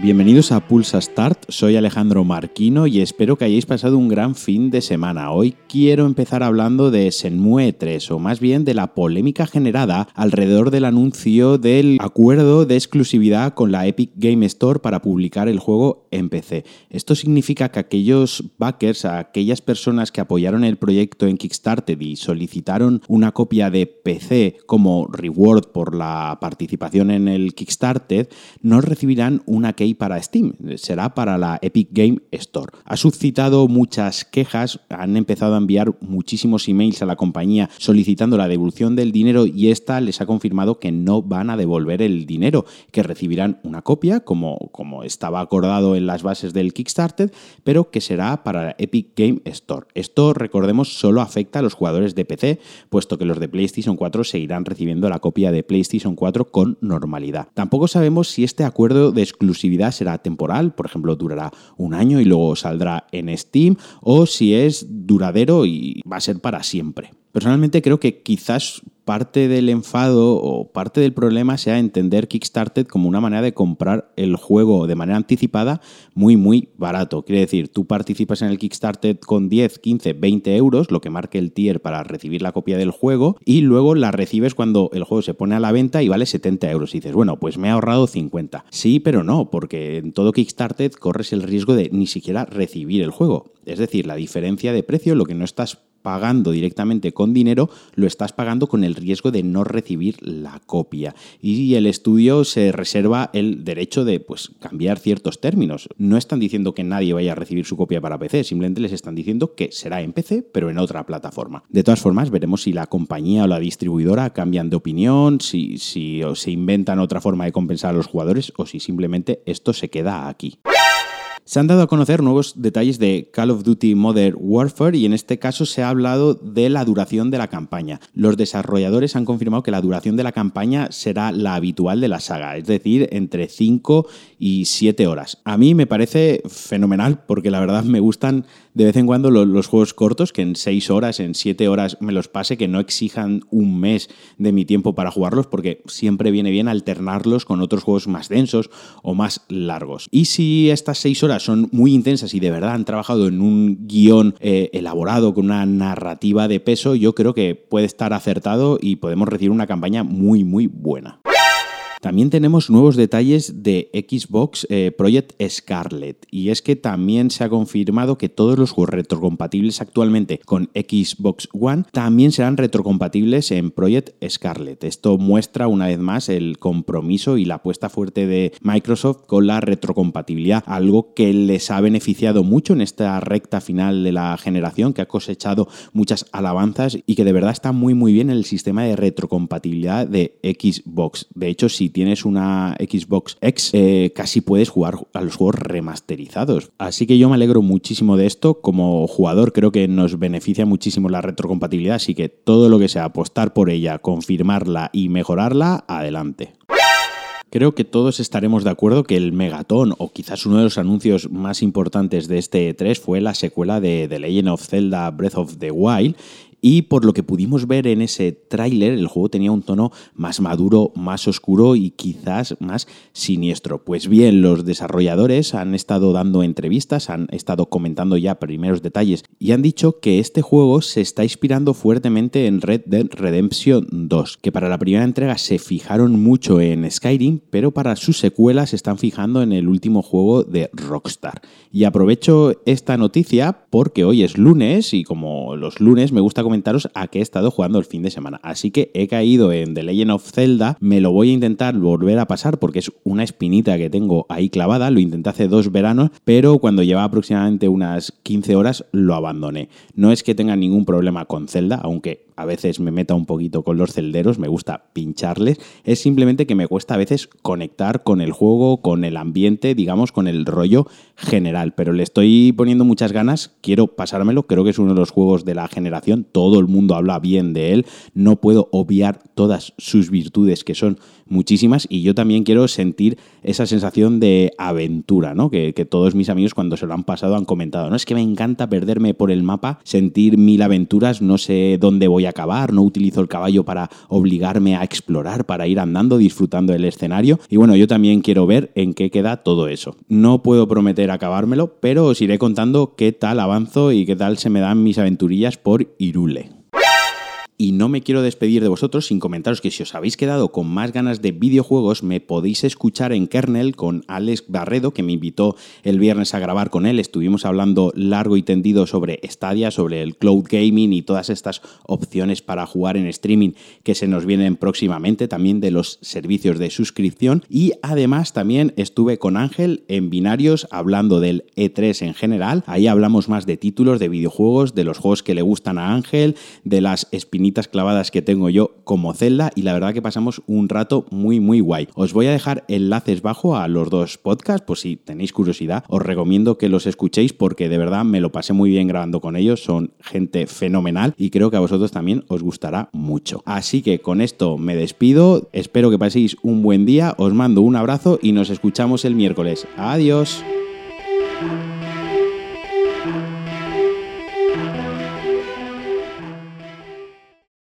Bienvenidos a Pulsa Start, soy Alejandro Marquino y espero que hayáis pasado un gran fin de semana. Hoy quiero empezar hablando de Senmue 3, o más bien de la polémica generada alrededor del anuncio del acuerdo de exclusividad con la Epic Game Store para publicar el juego en PC. Esto significa que aquellos backers, aquellas personas que apoyaron el proyecto en Kickstarter y solicitaron una copia de PC como reward por la participación en el Kickstarter, no recibirán una key para Steam, será para la Epic Game Store. Ha suscitado muchas quejas, han empezado a enviar muchísimos emails a la compañía solicitando la devolución del dinero y esta les ha confirmado que no van a devolver el dinero, que recibirán una copia como, como estaba acordado las bases del Kickstarter, pero que será para la Epic Game Store. Esto, recordemos, solo afecta a los jugadores de PC, puesto que los de PlayStation 4 seguirán recibiendo la copia de PlayStation 4 con normalidad. Tampoco sabemos si este acuerdo de exclusividad será temporal, por ejemplo, durará un año y luego saldrá en Steam, o si es duradero y va a ser para siempre. Personalmente creo que quizás parte del enfado o parte del problema sea entender Kickstarter como una manera de comprar el juego de manera anticipada muy, muy barato. Quiere decir, tú participas en el Kickstarter con 10, 15, 20 euros, lo que marque el tier para recibir la copia del juego, y luego la recibes cuando el juego se pone a la venta y vale 70 euros. Y dices, bueno, pues me he ahorrado 50. Sí, pero no, porque en todo Kickstarter corres el riesgo de ni siquiera recibir el juego. Es decir, la diferencia de precio, lo que no estás pagando directamente con dinero, lo estás pagando con el riesgo de no recibir la copia. Y el estudio se reserva el derecho de pues, cambiar ciertos términos. No están diciendo que nadie vaya a recibir su copia para PC, simplemente les están diciendo que será en PC, pero en otra plataforma. De todas formas, veremos si la compañía o la distribuidora cambian de opinión, si, si se inventan otra forma de compensar a los jugadores o si simplemente esto se queda aquí. Se han dado a conocer nuevos detalles de Call of Duty Modern Warfare y en este caso se ha hablado de la duración de la campaña. Los desarrolladores han confirmado que la duración de la campaña será la habitual de la saga, es decir, entre 5 y 7 horas. A mí me parece fenomenal porque la verdad me gustan de vez en cuando los, juegos cortos, que en 6 horas, en 7 horas me los pase, que no exijan un mes de mi tiempo para jugarlos, porque siempre viene bien alternarlos con otros juegos más densos o más largos. Y si estas 6 horas son muy intensas y de verdad han trabajado en un guion eh, elaborado con una narrativa de peso, yo creo que puede estar acertado y podemos recibir una campaña muy, muy buena. También tenemos nuevos detalles de Xbox eh, Project Scarlet y es que también se ha confirmado que todos los juegos retrocompatibles actualmente con Xbox One también serán retrocompatibles en Project Scarlet. Esto muestra una vez más el compromiso y la apuesta fuerte de Microsoft con la retrocompatibilidad, algo que les ha beneficiado mucho en esta recta final de la generación, que ha cosechado muchas alabanzas y que de verdad está muy muy bien el sistema de retrocompatibilidad de Xbox. De hecho, si tienes una Xbox X, eh, casi puedes jugar a los juegos remasterizados. Así que yo me alegro muchísimo de esto. Como jugador creo que nos beneficia muchísimo la retrocompatibilidad, así que todo lo que sea apostar por ella, confirmarla y mejorarla, adelante. Creo que todos estaremos de acuerdo que el megatón o quizás uno de los anuncios más importantes de este E3 fue la secuela de The Legend of Zelda Breath of the Wild y por lo que pudimos ver en ese tráiler, el juego tenía un tono más maduro, más oscuro y quizás más siniestro. Pues bien, los desarrolladores han estado dando entrevistas, han estado comentando ya primeros detalles y han dicho que este juego se está inspirando fuertemente en Red Dead Redemption 2, que para la primera entrega se fijaron mucho en Skyrim, pero para sus secuelas se están fijando en el último juego de Rockstar. Y aprovecho esta noticia porque hoy es lunes y como los lunes me gusta comentaros a qué he estado jugando el fin de semana. Así que he caído en The Legend of Zelda, me lo voy a intentar volver a pasar porque es una espinita que tengo ahí clavada, lo intenté hace dos veranos, pero cuando llevaba aproximadamente unas 15 horas lo abandoné. No es que tenga ningún problema con Zelda, aunque a veces me meta un poquito con los celderos, me gusta pincharles, es simplemente que me cuesta a veces conectar con el juego, con el ambiente, digamos, con el rollo general, pero le estoy poniendo muchas ganas, quiero pasármelo, creo que es uno de los juegos de la generación, todo el mundo habla bien de él, no puedo obviar todas sus virtudes que son muchísimas y yo también quiero sentir esa sensación de aventura, ¿no? Que, que, todos mis amigos cuando se lo han pasado han comentado, no es que me encanta perderme por el mapa, sentir mil aventuras, no sé dónde voy a cavar, no utilizo el caballo para obligarme a explorar, para ir andando, disfrutando del escenario. Y bueno, yo también quiero ver en qué queda todo eso. No puedo prometer acabármelo, pero os iré contando qué tal avanzo y qué tal se me dan mis aventurillas por Irule. Y no me quiero despedir de vosotros sin comentaros que si os habéis quedado con más ganas de videojuegos, me podéis escuchar en Kernel con Alex Barredo, que me invitó el viernes a grabar con él. Estuvimos hablando largo y tendido sobre Stadia, sobre el cloud gaming y todas estas opciones para jugar en streaming que se nos vienen próximamente, también de los servicios de suscripción. Y además también estuve con Ángel en binarios hablando del E3 en general. Ahí hablamos más de títulos, de videojuegos, de los juegos que le gustan a Ángel, de las clavadas que tengo yo como Zelda y la verdad que pasamos un rato muy muy guay. Os voy a dejar enlaces bajo a los dos podcasts por si tenéis curiosidad. Os recomiendo que los escuchéis porque de verdad me lo pasé muy bien grabando con ellos. Son gente fenomenal y creo que a vosotros también os gustará mucho. Así que con esto me despido. Espero que paséis un buen día. Os mando un abrazo y nos escuchamos el miércoles. Adiós.